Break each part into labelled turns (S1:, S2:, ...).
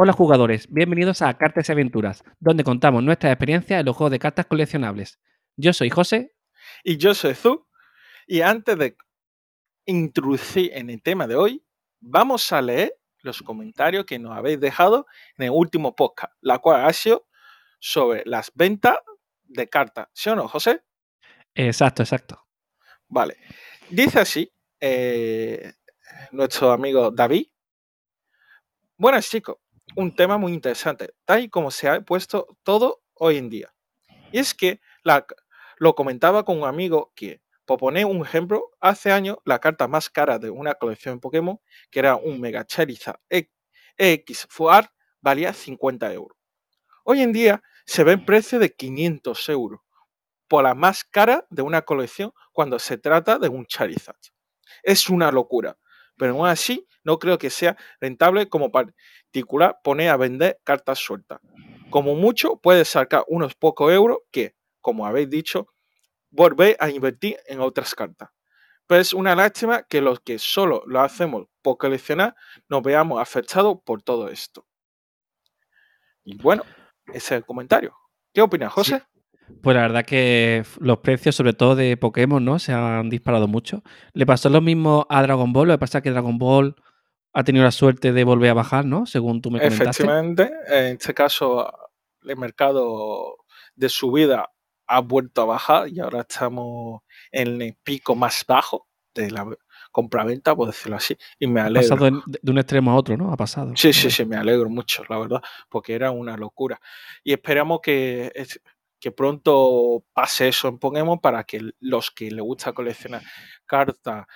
S1: Hola jugadores, bienvenidos a Cartas y Aventuras, donde contamos nuestras experiencias en los juegos de cartas coleccionables. Yo soy José.
S2: Y yo soy Zu. Y antes de introducir en el tema de hoy, vamos a leer los comentarios que nos habéis dejado en el último podcast, la cual ha sido sobre las ventas de cartas. ¿Sí o no, José?
S1: Exacto, exacto.
S2: Vale. Dice así eh, nuestro amigo David. Buenas chicos, un tema muy interesante, tal y como se ha puesto todo hoy en día. Y es que lo comentaba con un amigo que, por poner un ejemplo, hace años la carta más cara de una colección Pokémon, que era un Mega Charizard X Fuar, valía 50 euros. Hoy en día se ve en precio de 500 euros por la más cara de una colección cuando se trata de un Charizard. Es una locura, pero aún así no creo que sea rentable como particular poner a vender cartas sueltas. Como mucho puede sacar unos pocos euros que, como habéis dicho, volver a invertir en otras cartas. Pero es una lástima que los que solo lo hacemos por coleccionar nos veamos afectados por todo esto. Y bueno, ese es el comentario. ¿Qué opinas, José?
S1: Pues la verdad que los precios, sobre todo de Pokémon, ¿no? Se han disparado mucho. Le pasó lo mismo a Dragon Ball, lo que pasa es que Dragon Ball ha tenido la suerte de volver a bajar, ¿no? Según tú me comentaste.
S2: Efectivamente, en este caso el mercado de subida ha vuelto a bajar y ahora estamos en el pico más bajo de la compraventa, por decirlo así, y me alegro.
S1: Ha pasado de un extremo a otro, ¿no? Ha pasado.
S2: Sí, sí, sí, me alegro mucho, la verdad, porque era una locura. Y esperamos que que pronto pase eso en Pokémon para que los que les gusta coleccionar cartas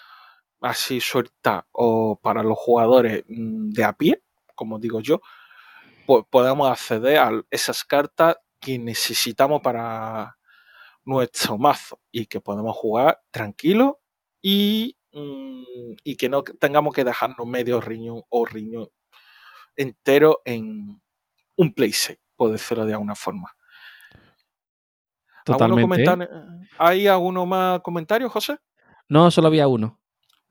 S2: así sueltas o para los jugadores mm, de a pie, como digo yo, pues podamos acceder a esas cartas que necesitamos para nuestro mazo y que podemos jugar tranquilo y, mm, y que no tengamos que dejarnos medio riñón o riñón entero en un playset, por decirlo de alguna forma.
S1: Totalmente.
S2: ¿Hay alguno más comentarios, José?
S1: No, solo había uno.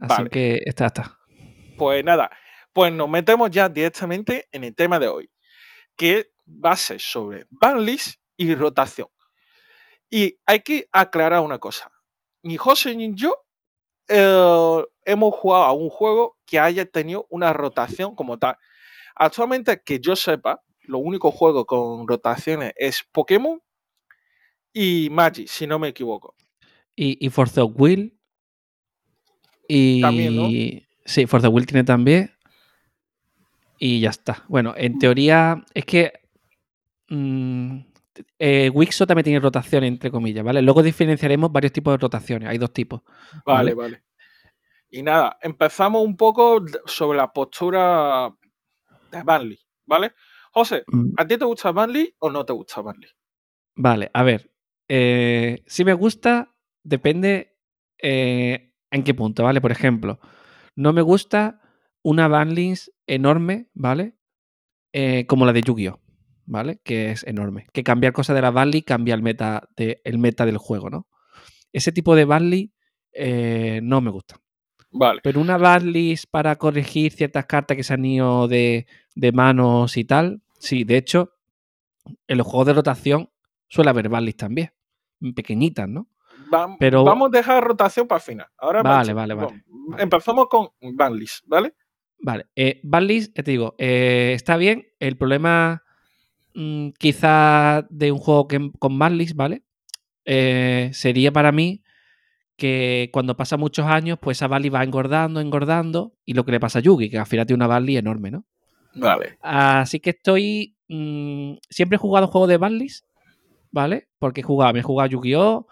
S1: Así que está, está.
S2: Pues nada, pues nos metemos ya directamente en el tema de hoy, que va a ser sobre banlist y rotación. Y hay que aclarar una cosa. Ni José ni yo eh, hemos jugado a un juego que haya tenido una rotación como tal. Actualmente, que yo sepa, lo único juego con rotaciones es Pokémon y Magic, si no me equivoco.
S1: Y, y Force of Will. Y,
S2: también, ¿no?
S1: Sí, Force of Will tiene también. Y ya está. Bueno, en teoría es que mmm, eh, Wixo también tiene rotación, entre comillas, ¿vale? Luego diferenciaremos varios tipos de rotaciones. Hay dos tipos.
S2: Vale, vale. Y nada, empezamos un poco sobre la postura de Banley, ¿vale? José,
S1: Mm.
S2: ¿a ti te gusta Banley o no te gusta Banley?
S1: Vale, a ver. eh, si me gusta, depende eh, en qué punto, ¿vale? Por ejemplo, no me gusta una banlist enorme, ¿vale? Eh, como la de Yu-Gi-Oh! ¿Vale? Que es enorme. Que cambiar cosas de la banlist cambia el meta, de, el meta del juego, ¿no? Ese tipo de banlist eh, no me gusta.
S2: Vale.
S1: Pero una banlist para corregir ciertas cartas que se han ido de, de manos y tal, sí, de hecho, en los juegos de rotación suele haber banlist también. Pequeñitas, ¿no?
S2: Va-
S1: Pero-
S2: Vamos a dejar rotación para el final. Ahora
S1: Vale, vale, vale.
S2: vamos. Empezamos con banlist, ¿vale?
S1: Vale, eh, te digo, eh, está bien. El problema mm, quizá de un juego que, con banlist, ¿vale? Eh, sería para mí que cuando pasa muchos años, pues esa banlist va engordando, engordando, y lo que le pasa a Yugi, que al final tiene una banlist enorme, ¿no?
S2: Vale.
S1: Así que estoy. mm, siempre he jugado juegos de banlist, ¿vale? Porque he jugado, me he jugado Yu-Gi-Oh!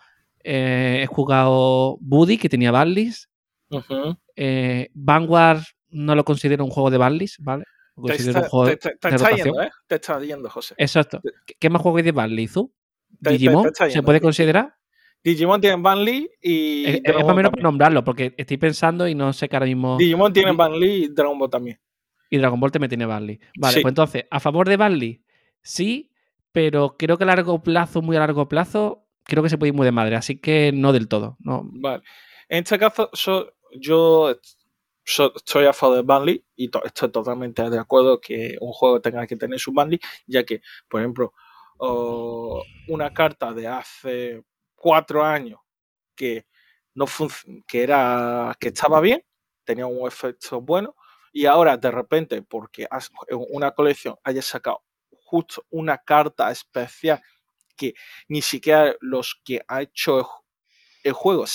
S1: Eh, he jugado Buddy, que tenía banlist.
S2: Ujú.
S1: Eh, Vanguard no lo considero un juego de banlist, ¿vale? Lo
S2: Te está,
S1: un juego
S2: te-
S1: de
S2: te- te
S1: de
S2: está
S1: rotación.
S2: yendo, ¿eh? Te está yendo, José.
S1: Exacto. ¿Qué- ¿Qué más juego hay de banlist, tú? ¿Digimon? ¿Se puede considerar?
S2: Digimon tiene Banley y
S1: Es, más o menos para nombrarlo, porque estoy pensando y no sé que ahora mismo.
S2: Digimon tiene
S1: Di-
S2: Banley y Dragon Ball también.
S1: Y Dragon Ball también tiene banlist. Vale,
S2: Sí.
S1: pues entonces, a favor de banlist, sí, pero creo que a largo plazo, muy a largo plazo, creo que se puede ir muy de madre. Así que no del todo. No.
S2: En este caso, so- yo estoy a favor de Banley y estoy totalmente de acuerdo que un juego tenga que tener su Banley, ya que, por ejemplo, una carta de hace cuatro años que no que era que estaba bien, tenía un efecto bueno, y ahora de repente, porque una colección haya sacado justo una carta especial que ni siquiera los que ha hecho el juego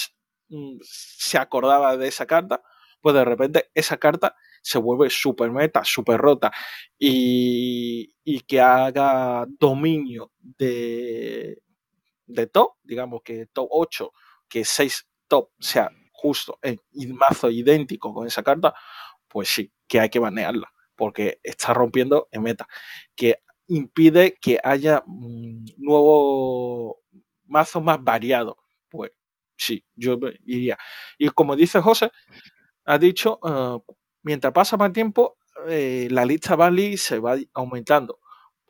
S2: mm, se acordaba de esa carta, pues de repente esa carta se vuelve super meta, super rota y, que haga dominio de, de top, digamos que top 8, que 6 top sea justo en mazo idéntico con esa carta, pues sí, que hay que banearla, porque está rompiendo en meta, que impide que haya un nuevo mazo más variado. Pues sí, yo diría. Y como dice José, ha dicho, ah, mientras pasa más tiempo, eh, la lista Bali se va aumentando.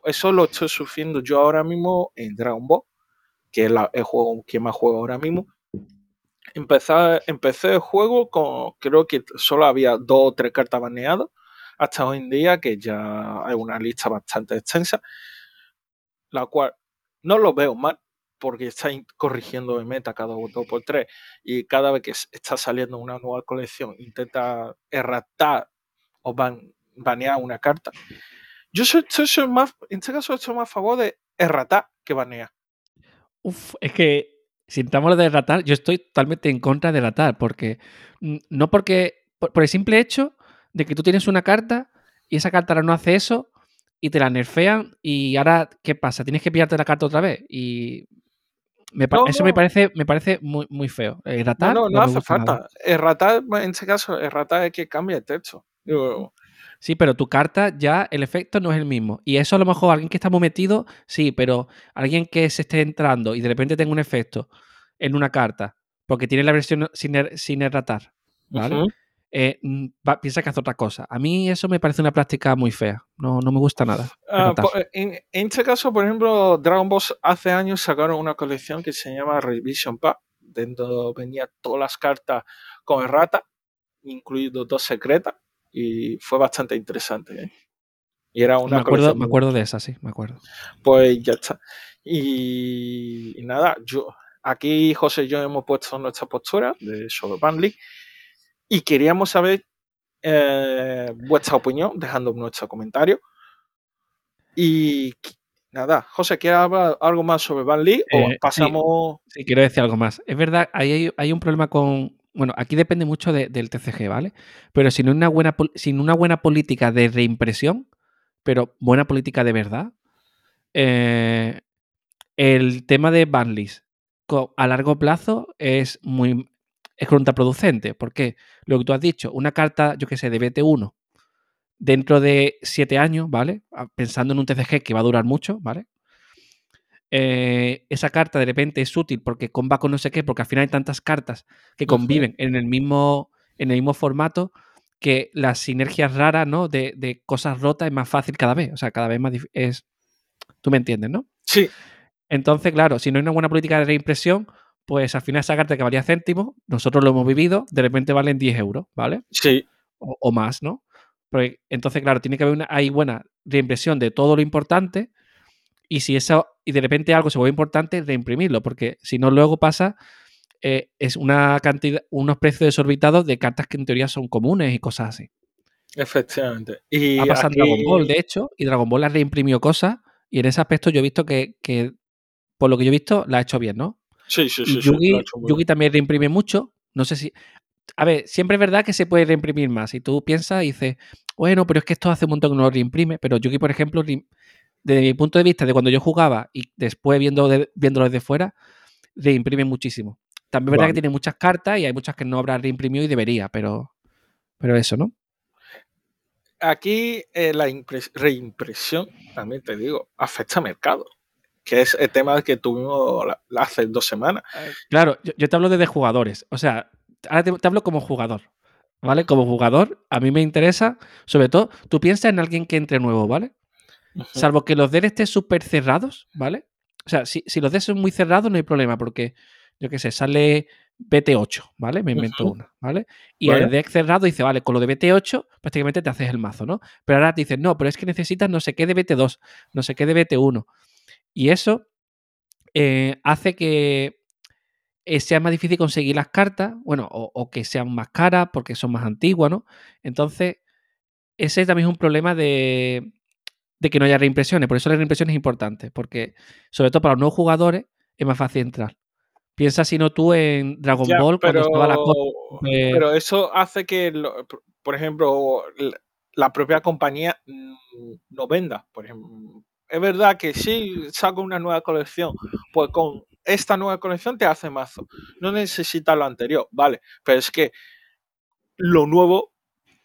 S2: Eso lo estoy sufriendo yo ahora mismo en Dragon Ball, que es el juego que más juego ahora mismo. Empecé, empecé el juego con, creo que solo había dos o tres cartas baneadas, hasta hoy en día que ya hay una lista bastante extensa, la cual no lo veo mal, porque está corrigiendo de meta cada dos por tres y cada vez que está saliendo una nueva colección intenta erratar o banear una carta. Yo soy, más, en este caso estoy más favor de erratar que banear.
S1: Uf, es que si entramos de erratar, yo estoy totalmente en contra de erratar, porque no porque, por, el simple hecho de que tú tienes una carta y esa carta ahora no hace eso y te la nerfean y ahora, ¿qué pasa? Tienes que pillarte la carta otra vez y eso me parece, me parece muy, muy feo. Erratar,
S2: no, no, no, hace falta. Erratar, en este caso, erratar es que cambia el texto.
S1: Sí, pero tu carta ya el efecto no es el mismo. Y eso a lo mejor alguien que está muy metido, sí, pero alguien que se esté entrando y de repente tenga un efecto en una carta, porque tiene la versión sin, er, sin erratar, ¿vale? Eh, piensa que hace otra cosa. A mí eso me parece una práctica muy fea. No, no me gusta nada.
S2: Ah, en, este caso, por ejemplo, Dragon Ball hace años sacaron una colección que se llama Revision Pack, dentro venía todas las cartas con errata, incluido dos secretas, y fue bastante interesante. ¿eh?
S1: Y era una me acuerdo, me acuerdo de esa, sí, me acuerdo.
S2: Pues ya está. Y, nada, yo aquí José y yo hemos puesto nuestra postura de sobre Banley y queríamos saber eh, vuestra opinión, dejando nuestro comentario. Y nada, José, ¿quieres hablar algo más sobre Van Lee o eh, pasamos...?
S1: Sí, quiero decir algo más. Es verdad, hay, hay un problema con... Bueno, aquí depende mucho del TCG, ¿vale? Pero sin una, buena, sin una buena política de reimpresión, pero buena política de verdad, eh, el tema de Banlis a largo plazo es muy, es contraproducente. porque Lo que tú has dicho, una carta, yo qué sé, de BT1 dentro de siete años, ¿vale? Ah, pensando en un TCG que va a durar mucho, ¿vale? Eh, esa carta de repente es útil porque comba con no sé qué, porque al final hay tantas cartas que conviven en el mismo, en el mismo formato que las sinergias raras, ¿no? De, de cosas rotas es más fácil cada vez. O sea, cada vez más. Es... Tú me entiendes, ¿no?
S2: Sí.
S1: Entonces, claro, si no hay una buena política de reimpresión, pues al final esa carta que valía céntimos, nosotros lo hemos vivido, de repente valen 10 euros, ¿vale?
S2: Sí.
S1: O, más, ¿no? entonces, claro, tiene que haber una hay buena reimpresión de todo lo importante y si eso, y de repente algo se vuelve importante, reimprimirlo, porque si no luego pasa, eh, es una cantidad, unos precios desorbitados de cartas que en teoría son comunes y cosas así.
S2: Efectivamente.
S1: Y ha pasado Dragon Ball, de hecho, y Dragon Ball ha reimprimido cosas, y en ese aspecto yo he visto que, que por lo que yo he visto, la ha hecho bien, ¿no?
S2: Sí, sí, sí.
S1: Yugi, también reimprime mucho. No sé si. A ver, siempre es verdad que se puede reimprimir más. Y tú piensas y dices, bueno, pero es que esto hace un montón que no lo reimprime. Pero Yugi, por ejemplo, desde mi punto de vista, de cuando yo jugaba y después viendo viéndolo desde fuera, reimprime muchísimo. También es verdad que tiene muchas cartas y hay muchas que no habrá reimprimido y debería, pero, pero eso, ¿no?
S2: Aquí eh, la reimpresión, también te digo, afecta al mercado que es el tema que tuvimos hace dos semanas.
S1: Claro, yo, te hablo de jugadores. O sea, ahora te, hablo como jugador. ¿Vale? Como jugador, a mí me interesa, sobre todo, tú piensas en alguien que entre nuevo, ¿vale? Salvo que los DL estén súper cerrados, ¿vale? O sea, si, los D son muy cerrados no hay problema, porque, yo qué sé, sale BT8, ¿vale? Me invento una, ¿vale? Y el deck cerrado dice, vale, con lo de BT8 prácticamente te haces el mazo, ¿no? Pero ahora te dicen, no, pero es que necesitas no sé qué de BT2, no sé qué de BT1. Y eso eh, hace que eh, sea más difícil conseguir las cartas, bueno, o, o que sean más caras porque son más antiguas, ¿no? Entonces, ese también es un problema de, de que no haya reimpresiones. Por eso la reimpresión es importante, porque sobre todo para los nuevos jugadores es más fácil entrar. Piensa si no tú en Dragon
S2: Ya,
S1: Ball cuando
S2: pero,
S1: estaba la cosa
S2: pero eso hace que, por- ejemplo, la- la propia compañía mm, no venda. Por ejemplo, es verdad que si saco una nueva colección, pues con esta nueva colección te hace mazo. No necesitas lo anterior, vale. Pero es que lo nuevo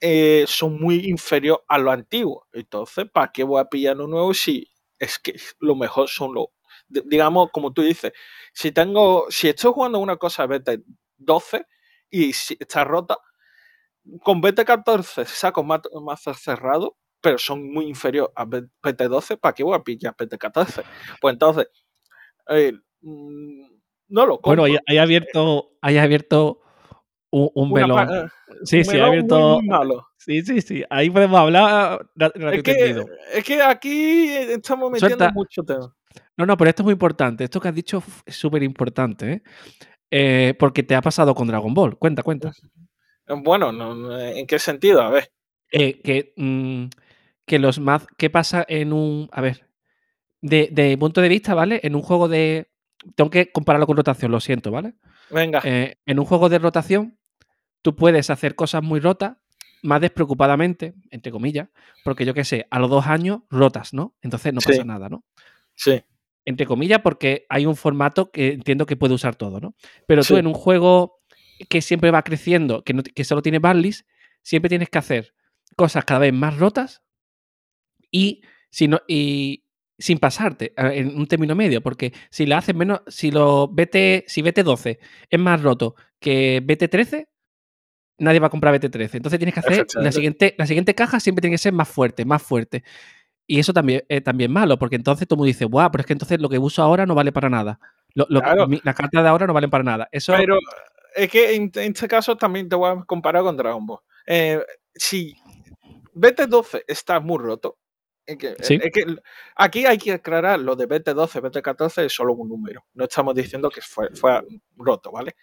S2: eh, son muy inferior a lo antiguo. Entonces, ¿para qué voy a pillar lo nuevo si es que lo mejor son los, di- digamos, como tú dices, si tengo, si estoy jugando una cosa BT 12 y si está rota, con BT 14 saco ma- mazos cerrados, pero son muy inferior a BT 12, ¿para qué voy a pillar BT 14? Pues entonces, eh, mm, no lo compro.
S1: Bueno, hay, hay abierto, hay abierto un, un melón.
S2: eh,
S1: Sí,
S2: un
S1: sí, ha
S2: melón muy,
S1: abierto.
S2: muy malo.
S1: Sí, sí, sí. Ahí podemos hablar
S2: Es que, es que aquí estamos metiendo
S1: Suelta.
S2: mucho tema.
S1: No, no, pero esto es muy importante. Esto que has dicho es súper importante, ¿eh? Eh, Porque te ha pasado con Dragon Ball. Cuenta, cuenta.
S2: Bueno, no, no, ¿en qué sentido? A ver.
S1: Eh, que, mm, que los más. ¿Qué pasa en un. A ver. De, de punto de vista, ¿vale? En un juego de. Tengo que compararlo con rotación, lo siento, ¿vale?
S2: Venga,
S1: Eh, en un juego de rotación, tú puedes hacer cosas muy rotas, más despreocupadamente, entre comillas, porque yo qué sé, a los dos años rotas, ¿no? Entonces no
S2: Sí.
S1: pasa nada, ¿no?
S2: sí,
S1: Entre comillas, porque hay un formato que entiendo que puede usar todo, ¿no? Pero tú
S2: Sí.
S1: en un juego que siempre va creciendo, que, no- que solo tiene banlist, siempre tienes que hacer cosas cada vez más rotas y, si no, y sin pasarte eh, en un término medio, porque si la haces menos, si lo BT, si BT12 es más roto que BT13, nadie va a comprar BT13. Entonces tienes que hacer la siguiente, la siguiente caja siempre tiene que ser más fuerte, más fuerte. Y eso también es también malo, porque entonces todo el mundo dice, guau, pero es que entonces lo que uso ahora no vale para nada. Lo- lo que-
S2: Claro.
S1: mi- las cartas de ahora no valen para nada. Eso
S2: pero es que en, en este caso también te voy a comparar con Dragon Ball. Eh, si BT12 está muy roto, es que,
S1: Sí.
S2: es que aquí hay que aclarar lo de BT12, BT14 es solo un número. No estamos diciendo que fue, fue roto, ¿vale?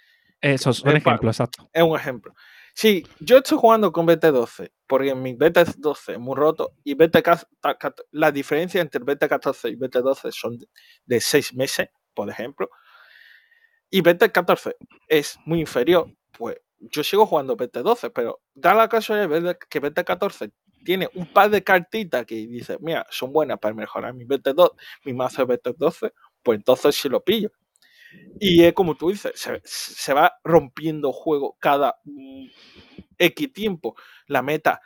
S1: son
S2: es pa-
S1: ejemplos, exacto.
S2: es un ejemplo. Si yo estoy jugando con BT12, porque mi BT12 es muy roto, y BT14, la diferencia entre BT14 y BT12 son de- de 6 meses, por ejemplo, y BT14 es muy inferior, pues yo sigo jugando BT12, pero da la casualidad de que BT14 tiene un par de cartitas que dice, mira, son buenas para mejorar mi BT2, mi mazo de BT12, pues entonces sí lo pillo. Y es como tú dices, se, se va rompiendo juego cada mm, X tiempo. La meta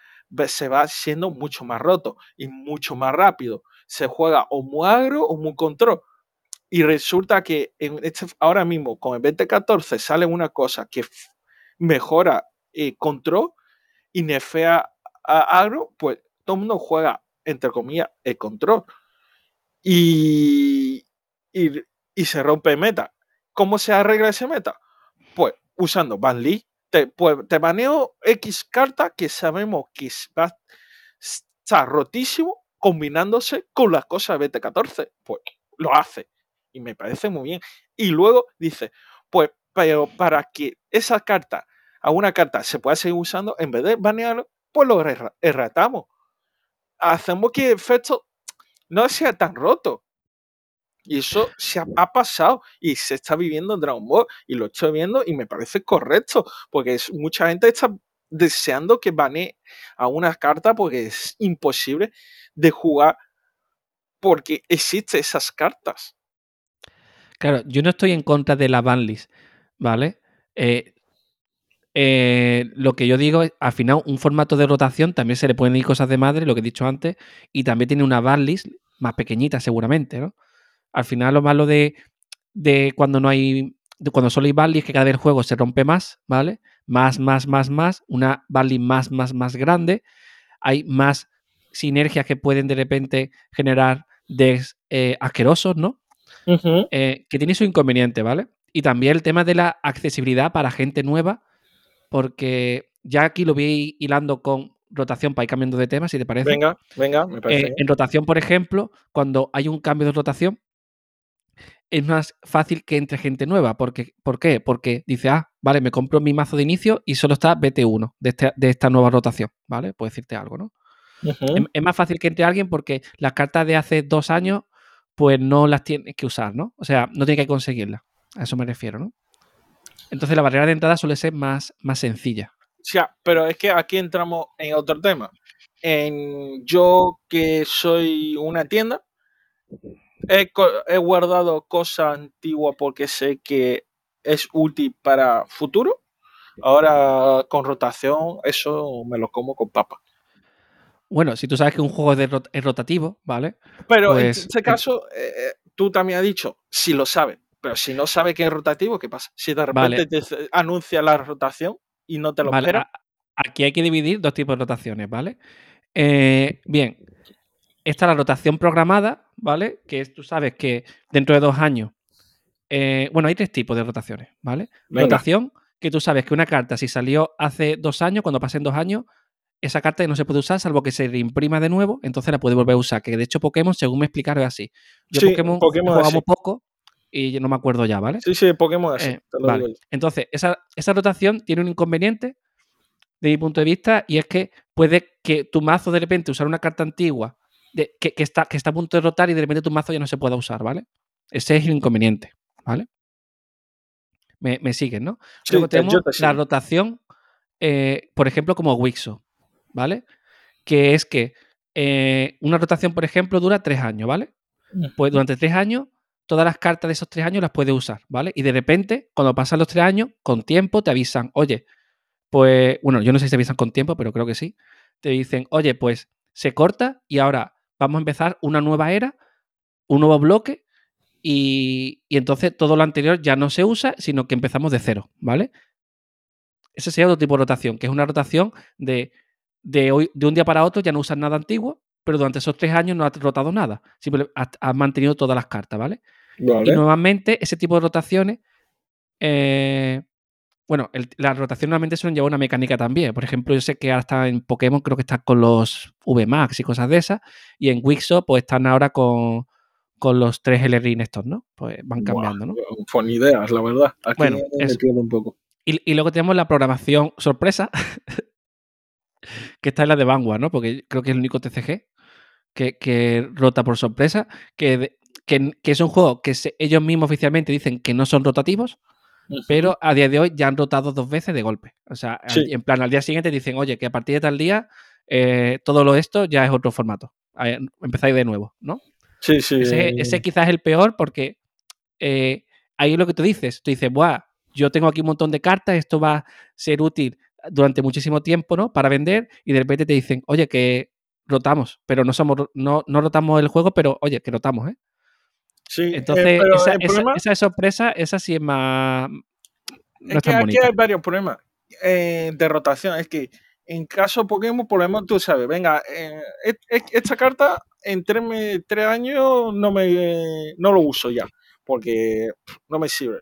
S2: se va siendo mucho más roto y mucho más rápido. Se juega o muy agro o muy control. Y resulta que en este, ahora mismo con el 2014 sale una cosa que mejora eh, control y nefea agro, pues todo el mundo juega, entre comillas, el control. Y, y, se rompe meta. ¿Cómo se arregla ese meta? Pues usando banlist. Te, pues, te baneo X carta que sabemos que va a estar rotísimo combinándose con las cosas de BT14. Pues lo hace. Y me parece muy bien. Y luego dice, pues, pero para que esa carta, a una carta se pueda seguir usando, en vez de banearlo, pues lo erra- erratamos. Hacemos que el efecto no sea tan roto. Y eso se ha, pasado y se está viviendo en Dragon Ball y lo estoy viendo y me parece correcto porque es, mucha gente está deseando que banee a una carta porque es imposible de jugar porque existen esas cartas.
S1: Claro, yo no estoy en contra de la banlist, ¿vale? Eh, eh, lo que yo digo es, al final, un formato de rotación también se le pueden ir cosas de madre, lo que he dicho antes, y también tiene una banlist más pequeñita seguramente, ¿no? Al final lo malo de, de cuando no hay, de cuando solo hay banlist es que cada vez el juego se rompe más, ¿vale? Más, más, más, más, una banlist más, más, más grande, hay más sinergias que pueden de repente generar decks eh, asquerosos, ¿no? Eh, que tiene su inconveniente, ¿vale? Y también el tema de la accesibilidad para gente nueva, porque ya aquí lo voy hilando con rotación para ir cambiando de tema, si te parece.
S2: Venga, venga, me parece.
S1: Eh, en rotación, por ejemplo, cuando hay un cambio de rotación, es más fácil que entre gente nueva. Porque, ¿Por qué? Porque dice, ah, vale, me compro mi mazo de inicio y solo está BT1 de, este, de esta nueva rotación, ¿vale? Puedo decirte algo, ¿no? es, es, más fácil que entre alguien porque las cartas de hace dos años, pues no las tienes que usar, ¿no? O sea, no tienes que conseguirlas. A eso me refiero, ¿no? Entonces la barrera de entrada suele ser más, más sencilla.
S2: Sí, pero es que aquí entramos en otro tema. En yo que soy una tienda, he, he guardado cosas antiguas porque sé que es útil para futuro. Ahora con rotación, eso me lo como con papa.
S1: Bueno, si tú sabes que un juego es, rot es rotativo, ¿vale?
S2: Pero pues, en este caso, eh, tú también has dicho, si lo sabes, pero si no sabes que es rotativo, ¿qué pasa? Si de repente vale. te anuncia la rotación y no te lo
S1: vale,
S2: esperas.
S1: Aquí hay que dividir dos tipos de rotaciones, ¿vale? Eh, bien, esta es la rotación programada, ¿vale? Que es, tú sabes que dentro de dos años. Eh, bueno, hay tres tipos de rotaciones, ¿vale? Venga. Rotación, que tú sabes que una carta, si salió hace dos años, cuando pasen dos años, esa carta no se puede usar salvo que se reimprima de nuevo, entonces la puede volver a usar. Que de hecho, Pokémon, según me explicaron, es así. Yo
S2: sí,
S1: Pokémon,
S2: Pokémon
S1: jugamos
S2: así.
S1: poco y no me acuerdo ya, ¿vale?
S2: Sí, sí, Pokémon así.
S1: Eh, vale. Entonces, esa, esa rotación tiene un inconveniente de mi punto de vista, y es que puede que tu mazo de repente usar una carta antigua de, que, que, está, que está a punto de rotar y de repente tu mazo ya no se pueda usar, ¿vale? Ese es el inconveniente, ¿vale? Me, me siguen, ¿no?
S2: Sí,
S1: Luego
S2: te-
S1: tenemos
S2: te
S1: la rotación, eh, por ejemplo, como Wixo, ¿vale? Que es que eh, una rotación, por ejemplo, dura tres años, ¿vale? Pues durante tres años, todas las cartas de esos tres años las puedes usar, ¿vale? Y de repente, cuando pasan los tres años, con tiempo te avisan, oye, pues, bueno, yo no sé si te avisan con tiempo, pero creo que sí. Te dicen, oye, pues se corta y ahora vamos a empezar una nueva era, un nuevo bloque y, y entonces todo lo anterior ya no se usa, sino que empezamos de cero, ¿vale? Ese sería otro tipo de rotación, que es una rotación de, de, hoy, de un día para otro ya no usas nada antiguo, pero durante esos tres años no has rotado nada, simplemente has, has mantenido todas las cartas, ¿vale?
S2: Vale.
S1: Y normalmente ese tipo de rotaciones, eh, bueno, el, la rotación normalmente suelen llevar una mecánica también. Por ejemplo, yo sé que ahora está en Pokémon, creo que está con los VMAX y cosas de esas, y en Wixo pues están ahora con, con los tres LRIN estos, ¿no? Pues van cambiando, ¿no?
S2: Buah, Con ideas, la verdad. Aquí
S1: Bueno,
S2: me pierdo un poco.
S1: Y, y luego tenemos la programación sorpresa, que está en la de Vanguard, ¿no? Porque creo que es el único TCG que, que rota por sorpresa, que, de- que, que es un juego que se- ellos mismos oficialmente dicen que no son rotativos, pero a día de hoy ya han rotado dos veces de golpe. O sea,
S2: Sí.
S1: en plan, al día siguiente dicen, oye, que a partir de tal día eh, todo lo esto ya es otro formato. Empezáis de nuevo, ¿no?
S2: Sí, sí.
S1: Ese,
S2: eh,
S1: ese quizás es el peor porque eh, ahí es lo que tú dices. Tú dices, Buah, yo tengo aquí un montón de cartas, esto va a ser útil durante muchísimo tiempo, ¿no? Para vender, y de repente te dicen, oye, que rotamos, pero no somos, no, no rotamos el juego, pero oye, que rotamos, ¿eh?
S2: Sí, eh,
S1: Entonces,
S2: pero
S1: esa,
S2: problema
S1: esa sorpresa, esa sí es más. No
S2: es que aquí
S1: bonita.
S2: hay varios problemas eh, de rotación. Es que en caso Pokémon, lo menos tú sabes, venga, eh, esta carta en tres, tres años no me no lo uso ya, porque pff, no me sirve.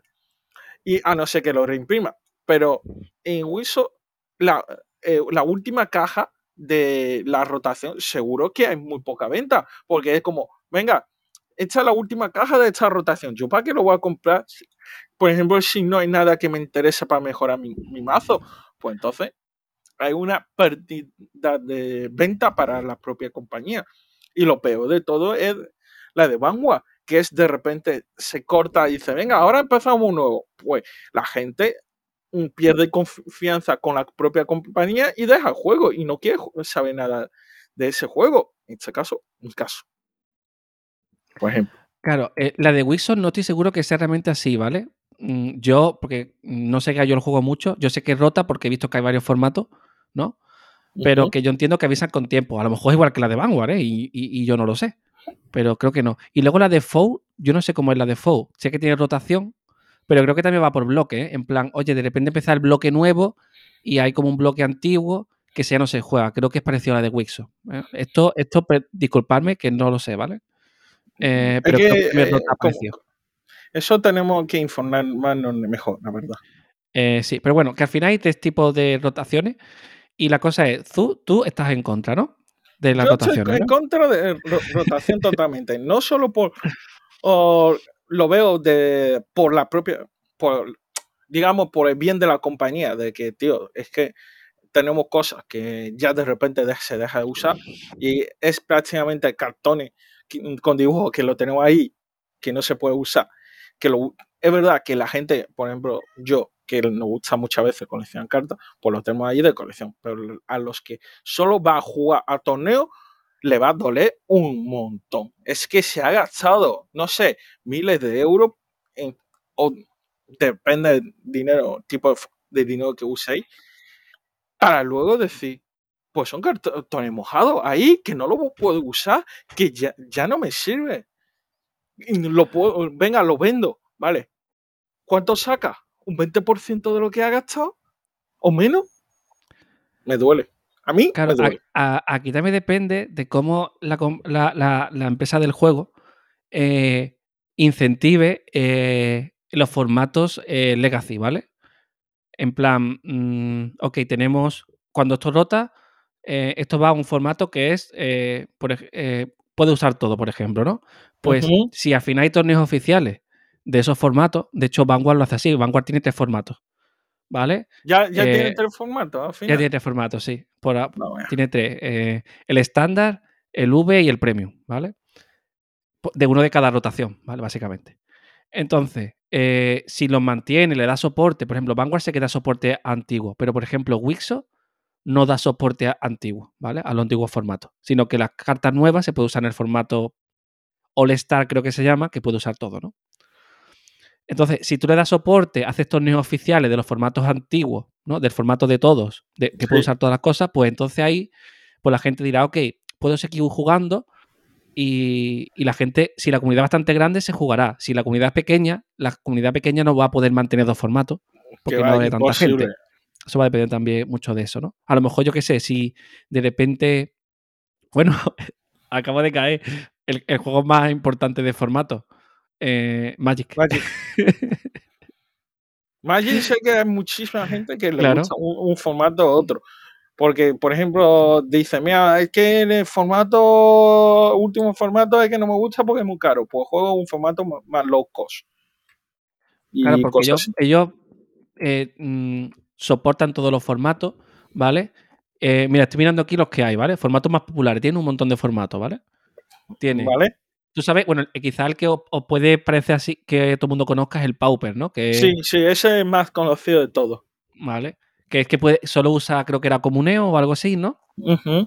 S2: Y a no ser que lo reimprima. Pero en Wiso, la, eh, la última caja de la rotación, seguro que hay muy poca venta, porque es como, venga, es la última caja de esta rotación. ¿Yo para qué lo voy a comprar? Por ejemplo, si no hay nada que me interesa para mejorar mi, mazo, pues entonces hay una pérdida de venta para la propia compañía. Y lo peor de todo es la de Vanguard, que es de repente se corta y dice, venga, ahora empezamos un nuevo. Pues la gente mm, pierde confianza con la propia compañía y deja el juego y no quiere saber nada de ese juego. En este caso, un caso. Por ejemplo.
S1: Claro, eh, la de Wilson no estoy seguro que sea realmente así, ¿vale? Mm, Yo, porque no sé que yo el juego mucho, yo sé que rota porque he visto que hay varios formatos, ¿no? Pero que yo entiendo que avisan con tiempo. A lo mejor es igual que la de Vanguard, ¿eh? Y, y- y yo no lo sé. Pero creo que no. Y luego la de Foe, yo no sé cómo es la de Foe. Sé que tiene rotación, pero creo que también va por bloque, ¿eh? En plan, oye, de repente empieza el bloque nuevo y hay como un bloque antiguo que ya no se juega. Creo que es parecido a la de Wixo. ¿eh? Esto, esto, disculpadme que no lo sé, ¿vale? Eh, pero
S2: que, eh,
S1: parecido.
S2: Eso tenemos que informarnos mejor, la verdad.
S1: Eh, sí, pero bueno, que al final hay tres tipos de rotaciones y la cosa es, tú, tú estás en contra, ¿no? De las
S2: Yo
S1: rotaciones.
S2: estoy en
S1: ¿no?
S2: contra de ro- rotación totalmente. No solo por. o lo veo de por la propia. Por, digamos, por el bien de la compañía. De que, tío, es que tenemos cosas que ya de repente se deja de usar. Y es prácticamente cartones con dibujos que lo tenemos ahí, que no se puede usar. Que lo, es verdad que la gente, por ejemplo, yo, que nos gusta muchas veces coleccionar cartas, pues lo tenemos ahí de colección. Pero a los que solo va a jugar a torneo, le va a doler un montón. Es que se ha gastado, no sé, miles de euros, o depende del dinero, tipo de, de dinero que uséis, para luego decir, pues son cartones mojados ahí, que no lo puedo usar, que ya, ya no me sirve. Lo puedo, venga, lo vendo, ¿vale? ¿Cuánto saca? ¿Un 20% de lo que ha gastado? ¿O menos? Me duele. A mí
S1: Claro,
S2: me duele.
S1: a- a- aquí también depende de cómo la, la- la- la empresa del juego eh, incentive eh, los formatos eh, legacy, ¿vale? En plan, mm, ok, tenemos, cuando esto rota, eh, esto va a un formato que es, eh, por eh, puede usar todo, por ejemplo, ¿no? Pues si al final hay torneos oficiales de esos formatos, de hecho Vanguard lo hace así, Vanguard tiene tres formatos, ¿vale?
S2: Ya, ya tiene tres formatos al
S1: Ya
S2: final.
S1: tiene tres formatos, sí. Por
S2: No,
S1: tiene tres. el estándar, el V y el premium, ¿vale? De uno de cada rotación, ¿vale? Básicamente. Entonces, si los mantiene, le da soporte, por ejemplo, Vanguard se queda soporte antiguo, pero por ejemplo, Wixo no da soporte a- antiguo, ¿vale? A los antiguos formatos, sino que las cartas nuevas se puede usar en el formato All Star, creo que se llama, que puede usar todo, ¿no? Entonces, si tú le das soporte, haces torneos oficiales de los formatos antiguos, ¿no? Del formato de todos, de, que puede usar todas las cosas, pues entonces ahí, pues la gente dirá, ok, puedo seguir jugando y, y la gente, si la comunidad es bastante grande, se jugará. Si la comunidad es pequeña, la comunidad pequeña no va a poder mantener dos formatos porque
S2: Que
S1: no hay tanta gente. Eso va a depender también mucho de eso, ¿no? A lo mejor, yo qué sé, si de repente, bueno, acabo de caer el, el juego más importante de formato, eh, Magic.
S2: Magic. Magic sé que hay muchísima gente que le
S1: Claro.
S2: gusta un, un formato u otro. Porque, por ejemplo, dice, mira, es que el formato, último formato es que no me gusta porque es muy caro. Pues juego un formato más, más low cost. Y
S1: Claro, porque ellos, ellos eh, mm, soportan todos los formatos, ¿vale? Eh, mira, estoy mirando aquí los que hay, ¿vale? Formatos más populares. Tiene un montón de formatos, ¿vale? Tiene.
S2: ¿Vale?
S1: Tú sabes, bueno, eh, quizá el que os, os puede parecer así que todo el mundo conozca es el Pauper, ¿no? Que,
S2: Sí, sí, ese es el más conocido de todos.
S1: ¿Vale? Que es que puede, solo usa, creo que era comuneo o algo así, ¿no?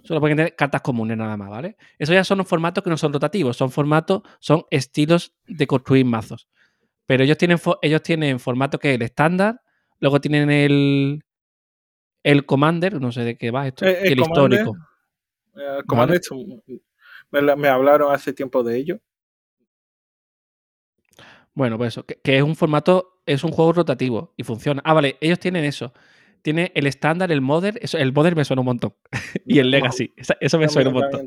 S1: Solo pueden tener cartas comunes nada más, ¿vale? Esos ya son los formatos que no son rotativos, son formatos, son estilos de construir mazos. Pero ellos tienen, ellos tienen formato que es el estándar, luego tienen el, el Commander, no sé de qué va esto,
S2: Eh, el
S1: el
S2: Commander,
S1: histórico.
S2: Eh, Commander, me, la- me hablaron hace tiempo de ello.
S1: Bueno, pues eso, que, que es un formato, es un juego rotativo y funciona. Ah, vale, ellos tienen eso. Tiene el estándar, el modern, eso, el modern me suena un montón. y el legacy, eso me suena un montón.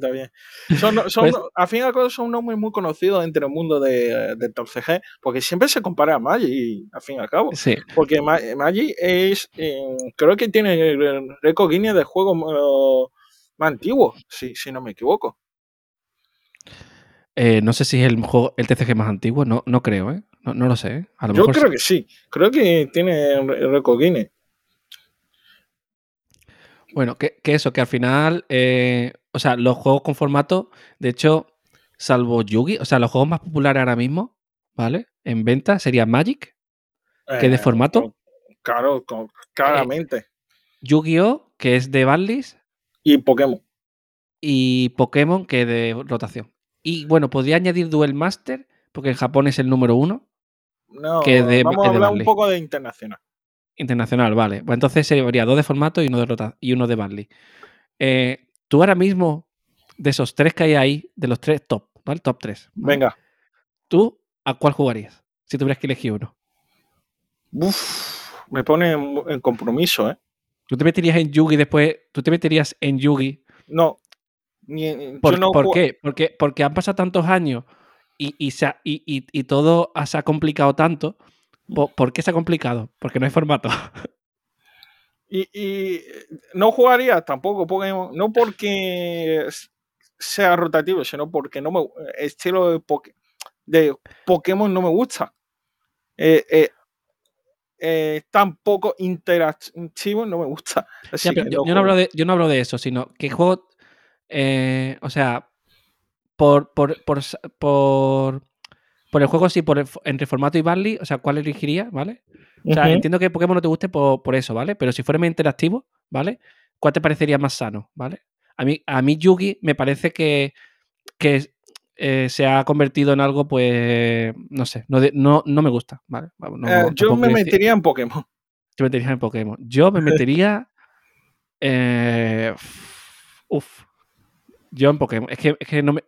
S2: Son, son,
S1: Pues-
S2: al fin y al cabo son nombres muy conocidos entre el mundo de, de TCG, porque siempre se compara a Magic, al fin y al cabo.
S1: Sí,
S2: Porque Ma- Magic es, eh, creo que tiene el récord de juego eh, más antiguo, si, si no me equivoco.
S1: Eh, no sé si es el juego, el TCG más antiguo, no, no creo, ¿eh? No, no lo sé, ¿eh? A lo
S2: Yo
S1: mejor
S2: creo
S1: sí.
S2: que sí, creo que tiene récord Guinness.
S1: Bueno, que, que eso, que al final, eh, o sea, los juegos con formato, de hecho, salvo Yugi, o sea, los juegos más populares ahora mismo, ¿vale? En venta sería Magic, que de
S2: Eh,
S1: formato,
S2: Claro, claramente.
S1: Yu-Gi-Oh, que es de Banlist,
S2: Y Pokémon.
S1: y Pokémon, que de rotación. Y bueno, podría añadir Duel Master, porque en Japón es el número uno,
S2: No,
S1: que de-
S2: vamos a hablar un poco de internacional.
S1: Internacional, vale. Pues entonces sería dos de formato y uno de, rota y uno de Banlist. Eh, tú ahora mismo, de esos tres que hay ahí, de los tres top, ¿vale? Top tres. ¿vale?
S2: Venga.
S1: ¿Tú a cuál jugarías? Si tuvieras que elegir uno.
S2: Uf, me pone en, en compromiso, ¿eh?
S1: ¿Tú te meterías en Yugi después? ¿Tú te meterías en Yugi?
S2: No. Ni,
S1: ¿Por,
S2: no
S1: ¿por
S2: ju-
S1: qué? Porque, porque han pasado tantos años y, y, se ha- y- y- y todo se ha complicado tanto. ¿Por, qué se ha complicado? Porque no hay formato.
S2: Y, y no jugaría tampoco Pokémon, no porque sea rotativo, sino porque no me, el estilo de, Poké- de Pokémon no me gusta. Eh, eh, eh, tan poco interactivo no me gusta. Así
S1: Ya, pero
S2: que
S1: yo,
S2: no
S1: yo no hablo de, yo no hablo de eso, sino que juego. eh, o sea, por, por, por, por, por el juego, sí, por el, entre formato y Barley, o sea, ¿cuál elegiría? ¿Vale? O sea, entiendo que Pokémon no te guste por, por eso, ¿vale? Pero si fuera más interactivo, ¿vale? ¿Cuál te parecería más sano, ¿vale? A mí, a mí Yugi me parece que, que eh, se ha convertido en algo, pues, no sé, no, no, no me gusta, ¿vale? Vamos, no-
S2: Eh, yo me
S1: decir-
S2: metería en Pokémon.
S1: te meterías en Pokémon. Yo me metería. eh, uf. Yo en Pokémon. Es que, es que no me.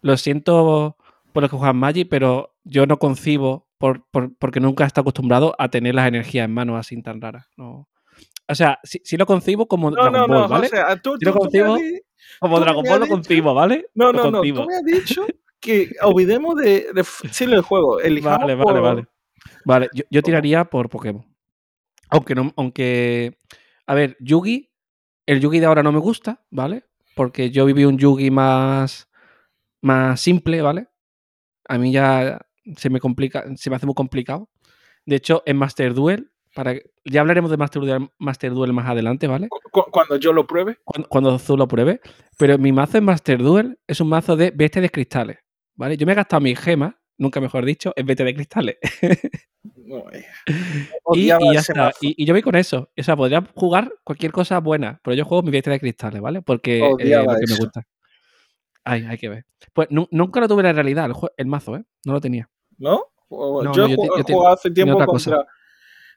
S1: Lo siento por los que juegan Magic, pero yo no concibo, por, por- porque nunca he estado acostumbrado a tener las energías en mano así tan raras. No. O sea, sí, sí lo concibo como
S2: No,
S1: Dragon
S2: no,
S1: Ball,
S2: no,
S1: ¿vale?
S2: Tú,
S1: lo
S2: tú-
S1: concibo- Como Dragon Ball lo concibo, ¿vale?
S2: No, no, no, tú me has dicho que olvidemos de, de estilo de juego. Elijamos
S1: Vale, vale,
S2: por-
S1: vale. Vale, yo, yo tiraría por Pokémon. Aunque no, aunque. A ver, Yugi. El Yugi de ahora no me gusta, ¿vale? Porque yo viví un Yugi más. más simple, ¿vale? A mí ya se me complica. Se me hace muy complicado. De hecho, en Master Duel. Para, ya hablaremos de Master Duel, Master Duel más adelante, ¿vale?
S2: cu- cuando yo lo pruebe.
S1: Cuando, cuando Azul lo pruebe. Pero mi mazo en Master Duel es un mazo de bestias de cristales, ¿vale? Yo me he gastado mis gemas, nunca mejor dicho, en bestias de cristales.
S2: no,
S1: Y, y ya está. Y, y yo voy con eso. O sea, podría jugar cualquier cosa buena, pero yo juego mi bestia de cristales, ¿vale? Porque eh, lo que me gusta. Ay, hay que ver. Pues nu- nunca lo tuve en la realidad, el, mazo, ¿eh? No lo tenía.
S2: ¿No? O-
S1: No,
S2: yo
S1: no, yo te-
S2: hace tiempo
S1: otra cosa.
S2: contra.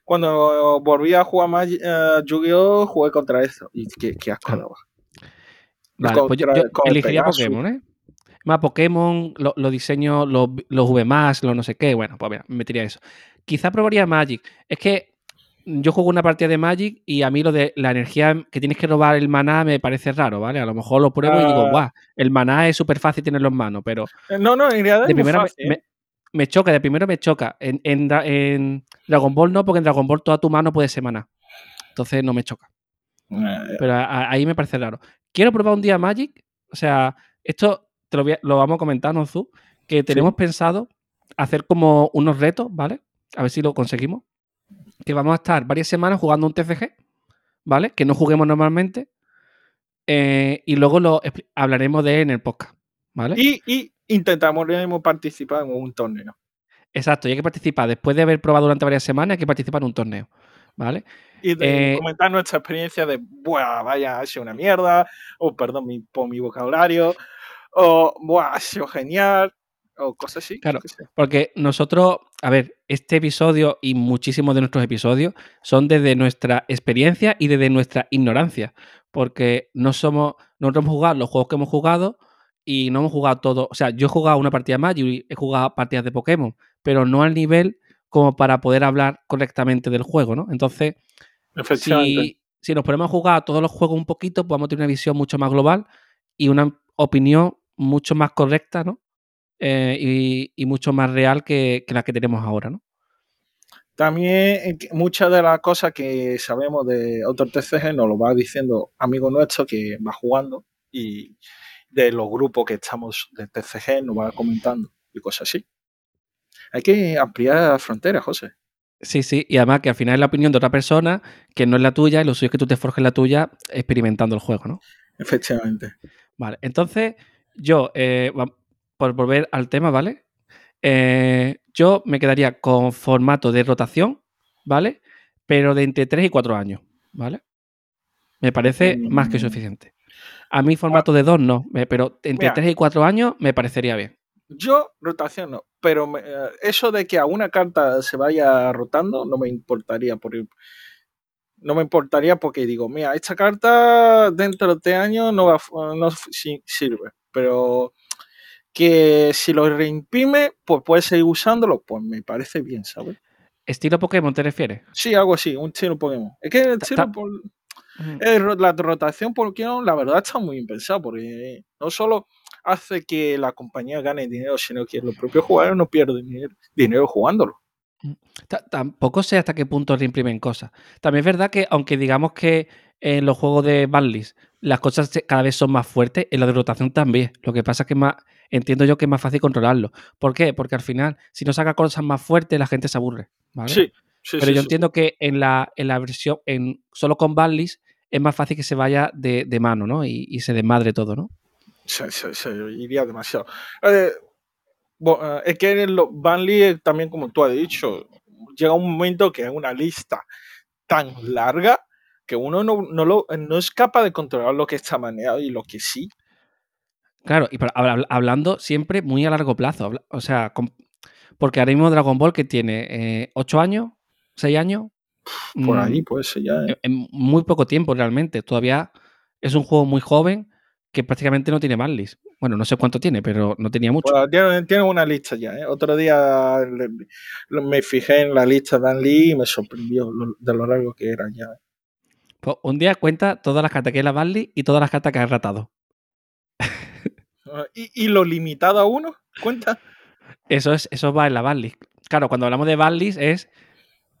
S2: Cuando volví a jugar más eh, Yu-Gi-Oh! jugué contra esto. Y qué, qué asco
S1: Ah. Vale, pues yo,
S2: contra-
S1: elegiría
S2: Pegasus.
S1: Pokémon, ¿eh? Más Pokémon, lo- los diseños, los, los V, los no sé qué. Bueno, pues mira, me metería eso. Quizá probaría Magic. Es que yo juego una partida de Magic y a mí lo de la energía que tienes que robar el maná me parece raro, ¿vale? A lo mejor lo pruebo y digo,
S2: Ah.
S1: guau, el maná es súper fácil tenerlo en mano, pero
S2: Eh, No, no, en realidad
S1: de
S2: es
S1: primera me,
S2: fácil.
S1: me-
S2: ¿eh?
S1: me choca, de primero me choca. En, en Dra- en Dragon Ball no, porque en Dragon Ball toda tu mano puede ser maná. Entonces no me choca.
S2: Eh,
S1: Pero a- a- ahí me parece raro. Quiero probar un día Magic. O sea, esto te lo, voy a- lo vamos a comentar, ¿no, Zu? Que tenemos pensado hacer como unos retos, ¿vale? A ver si lo conseguimos. Que vamos a estar varias semanas jugando un TCG, ¿vale? Que no juguemos normalmente. eh, y luego lo hablaremos de él en el podcast, ¿vale?
S2: Y, y intentamos participar en un torneo.
S1: Exacto, y hay que participar. Después de haber probado durante varias semanas, hay que participar en un torneo, ¿vale?
S2: Y de
S1: Eh,
S2: comentar nuestra experiencia de, Buah, vaya, ha sido una mierda. O perdón mi, por mi vocabulario. O, Buah, ha sido genial. O cosas así.
S1: Claro. Porque nosotros, a ver, este episodio y muchísimos de nuestros episodios son desde nuestra experiencia y desde nuestra ignorancia. Porque no somos, nosotros hemos jugado los juegos que hemos jugado y no hemos jugado todo. O sea, yo he jugado una partida más y he jugado partidas de Pokémon, pero no al nivel como para poder hablar correctamente del juego, ¿no? Entonces, si, si nos ponemos a jugar todos los juegos un poquito, podemos tener una visión mucho más global y una opinión mucho más correcta, ¿no? Eh, y, y mucho más real que, que la que tenemos ahora, ¿no?
S2: También eh, muchas de las cosas que sabemos de otros TCG nos lo va diciendo amigo nuestro que va jugando y de los grupos que estamos de TCG nos va comentando y cosas así. Hay que ampliar fronteras, José.
S1: Sí, sí, y además que al final es la opinión de otra persona que no es la tuya y lo suyo es que tú te forjes la tuya experimentando el juego, ¿no?
S2: Efectivamente.
S1: Vale, entonces yo, eh, por volver al tema, ¿vale? Eh, yo me quedaría con formato de rotación, ¿vale? Pero de entre 3 y 4 años, ¿vale? Me parece más que
S2: Mm.
S1: suficiente. A mí formato de 2 no, pero entre
S2: Mira.
S1: 3 y 4 años me parecería bien.
S2: Yo rotación no, pero me- eh, eso de que a una carta se vaya rotando no me importaría por no me importaría porque digo, mira, esta carta dentro de este año no, va, no si- sirve, pero que si lo reimprime, pues puedes seguir usándolo, pues me parece bien, ¿sabes?
S1: ¿Estilo Pokémon te refieres?
S2: Sí, algo así, un estilo Pokémon. Es que el estilo por-
S1: Mm.
S2: la rotación Pokémon, la verdad, está muy bien pensado, porque no solo hace que la compañía gane dinero, sino que los propios jugadores no pierden dinero, dinero jugándolo.
S1: Tampoco sé hasta qué punto reimprimen cosas. También es verdad que, aunque digamos que en los juegos de Banlist las cosas cada vez son más fuertes, en la de rotación también. Lo que pasa es que más, entiendo yo que es más fácil controlarlo. ¿Por qué? Porque al final, si no saca cosas más fuertes, la gente se aburre. ¿vale?
S2: Sí, sí,
S1: Pero
S2: sí,
S1: yo
S2: sí.
S1: entiendo que en la, en la versión, en, solo con Banlist, es más fácil que se vaya de, de mano, ¿no? Y, y se desmadre todo, ¿no?
S2: Se, se- se iría demasiado. Eh, bo- eh, es que en los Banley, también como tú has dicho, llega un momento que es una lista tan larga que uno no, no, lo, no es capaz de controlar lo que está manejado y lo que sí.
S1: Claro, y para- hablando siempre muy a largo plazo. O sea, porque ahora mismo Dragon Ball que tiene 8 años, 6 años.
S2: Por
S1: mm,
S2: ahí puede ser ya. ¿eh?
S1: en- muy poco tiempo realmente. Todavía es un juego muy joven que prácticamente no tiene banlist. Bueno, no sé cuánto tiene, pero no tenía mucho.
S2: Bueno, tiene, tiene una lista ya. ¿eh? Otro día le- le- me fijé en la lista de Dan Lee y me sorprendió lo- de lo largo que era ya.
S1: Pues un día cuenta todas las cartas que hay en la banlist y todas las cartas que has ratado.
S2: Ah, ¿Y, y lo limitado a uno? ¿Cuenta?
S1: Eso, es, eso va en la banlist. Claro, cuando hablamos de banlist es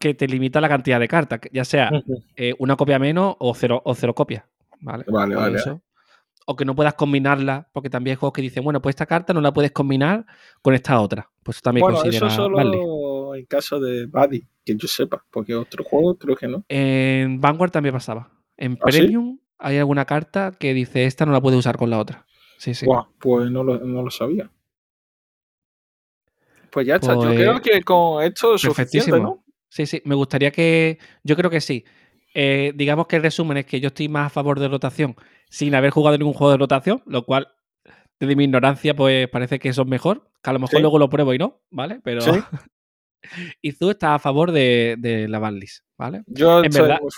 S1: que te limita la cantidad de cartas, ya sea eh, una copia menos o cero, o cero copias. Vale,
S2: Vale,
S1: Por
S2: vale,
S1: eso. O que no puedas combinarla, porque también hay juegos que dicen, bueno, pues esta carta no la puedes combinar con esta otra. Pues eso también
S2: Bueno, eso
S1: considera banlist.
S2: solo en caso de Buddy, que yo sepa, porque otro juego creo que no.
S1: En Vanguard también pasaba. En
S2: ¿Ah, sí?
S1: Premium hay alguna carta que dice esta no la puedes usar con la otra. Sí, sí.
S2: Pues no lo, no lo sabía. Pues ya está, yo
S1: Pues,
S2: creo que con esto es suficiente. ¿no?
S1: Sí, sí. Me gustaría que. Yo creo que sí. Eh, digamos que el resumen es que yo estoy más a favor de rotación sin haber jugado ningún juego de rotación, lo cual, desde mi ignorancia, pues parece que eso es mejor. Que a lo mejor
S2: Sí.
S1: luego lo pruebo y no, ¿vale? Pero.
S2: Sí.
S1: y tú estás a favor de, de la banlist, ¿vale?
S2: Yo
S1: En verdad-
S2: muy.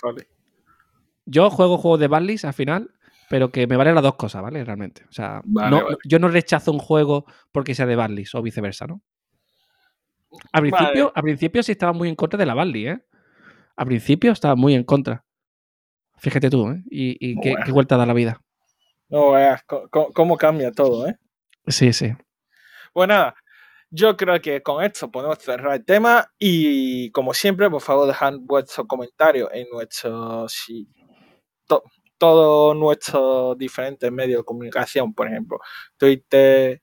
S1: Yo juego juegos de banlist al final, pero que me valen las dos cosas, ¿vale? Realmente. O sea,
S2: Vale,
S1: no-
S2: vale.
S1: yo no rechazo un juego porque sea de banlist o viceversa, ¿no? Al
S2: Vale.
S1: principio, al principio sí estaba muy en contra de la banlist, ¿eh? Al principio estaba muy en contra. Fíjate tú, ¿eh? Y, y qué,
S2: Bueno.
S1: qué vuelta da la vida.
S2: No veas cómo cambia todo, ¿eh?
S1: Sí, sí.
S2: Pues nada, yo creo que con esto podemos cerrar el tema y como siempre, por favor, dejad vuestros comentarios en si- to- todos nuestros diferentes medios de comunicación, por ejemplo, Twitter,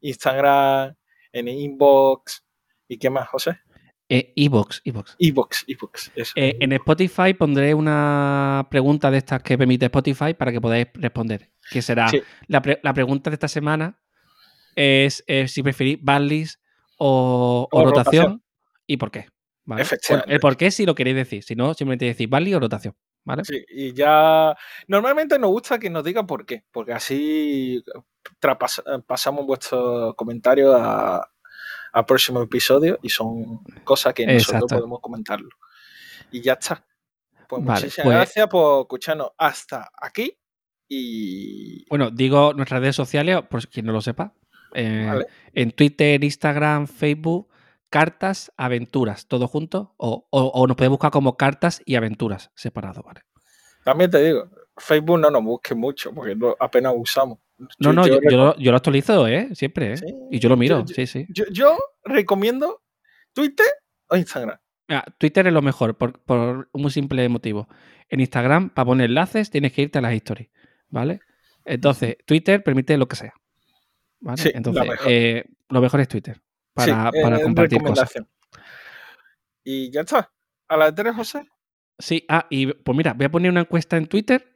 S2: Instagram, en inbox y qué más, José?
S1: Eh, Evox, Evox.
S2: Eso.
S1: Eh, en Spotify pondré una pregunta de estas que permite Spotify para que podáis responder. Que será
S2: Sí.
S1: la, pre- la pregunta de esta semana es eh, si preferís banlist o, o
S2: O
S1: rotación,
S2: rotación.
S1: y por qué. ¿vale?
S2: Efectivamente.
S1: Bueno, el por qué si lo queréis decir. Si no, simplemente decís banlist o rotación. ¿Vale?
S2: Sí, y ya normalmente nos gusta que nos digan por qué, porque así trapas- pasamos vuestros comentarios a, a próximo episodio y son cosas que nosotros
S1: Exacto.
S2: podemos comentarlo. Y ya está. Pues
S1: Vale,
S2: muchísimas
S1: pues-
S2: gracias por escucharnos hasta aquí y
S1: Bueno, digo nuestras redes sociales, por quien no lo sepa. Eh,
S2: Vale.
S1: En Twitter, Instagram, Facebook, Cartas Aventuras, todo junto. O, o- o nos puede buscar como Cartas y Aventuras, separado, ¿vale?
S2: también te digo, Facebook no nos busque mucho porque no- apenas usamos.
S1: No, no, yo, lo, yo lo actualizo, ¿eh? Siempre, ¿eh?
S2: Sí,
S1: Y yo lo miro, sí, sí.
S2: yo- recomiendo Twitter o Instagram.
S1: Mira, Twitter es lo mejor por, por un muy simple motivo. En Instagram, para poner enlaces, tienes que irte a las stories, ¿vale? Entonces, Twitter permite lo que sea. ¿Vale?
S2: Sí, la
S1: Entonces,
S2: mejor.
S1: eh, lo mejor es Twitter para,
S2: Sí,
S1: para
S2: eh,
S1: compartir cosas.
S2: Y ya está. A las tres, José.
S1: Sí, ah, y pues mira, voy a poner una encuesta en Twitter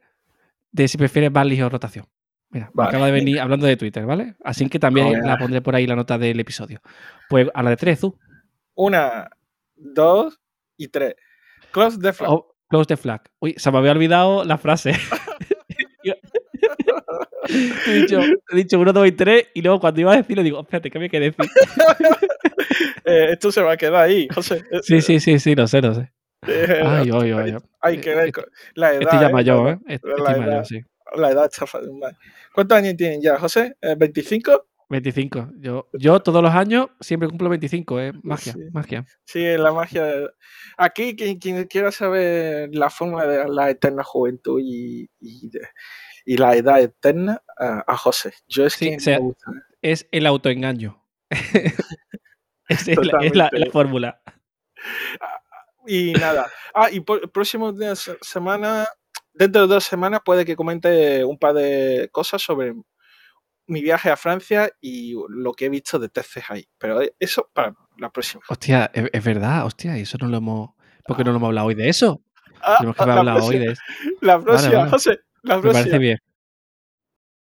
S1: de si prefieres Banlist o rotación. Mira, me
S2: Vale.
S1: acaba de venir hablando de Twitter, ¿vale? Así que también la pondré por ahí la nota del episodio. Pues a la de tres, tú.
S2: Una, dos y tres. Close the flag.
S1: Oh, close the flag. Uy, se me había olvidado la frase. he, dicho, he dicho uno, dos y tres, y luego cuando iba a decirlo digo, espérate, ¿qué me quiere decir?
S2: Eh, esto se va a quedar ahí, José.
S1: Sí, sí, sí, sí, lo sé, lo sé.
S2: Eh,
S1: Ay, ay, ay. ay.
S2: Hay que ver con- la edad.
S1: Estoy ya
S2: eh,
S1: mayor,
S2: la-
S1: ¿eh? Est-
S2: la
S1: Estoy
S2: edad.
S1: mayor, sí.
S2: La edad está mal. ¿Cuántos años tienen ya, José? Eh, ¿25?
S1: 25. Yo, yo todos los años siempre cumplo 25, ¿eh? Magia,
S2: Sí.
S1: magia.
S2: Sí, la magia. de- Aquí, quien, quien quiera saber la forma de la eterna juventud y, y, de- y la edad eterna a, a José. Yo es
S1: Sí,
S2: que
S1: o sea,
S2: no me gusta.
S1: es el autoengaño. es, es la, es la-
S2: Totalmente.
S1: la fórmula.
S2: Y nada. Ah, y por, próximo día de se- semana, dentro de dos semanas, puede que comente un par de cosas sobre mi viaje a Francia y lo que he visto de TCG ahí. Pero eso para la próxima.
S1: Hostia, es, es verdad, hostia, y eso no lo hemos. ¿Por qué no lo hemos hablado hoy de eso?
S2: Ah,
S1: Tenemos que
S2: ah,
S1: haber
S2: la
S1: hablado hoy de eso.
S2: la próxima,
S1: vale.
S2: José.
S1: Me parece bien.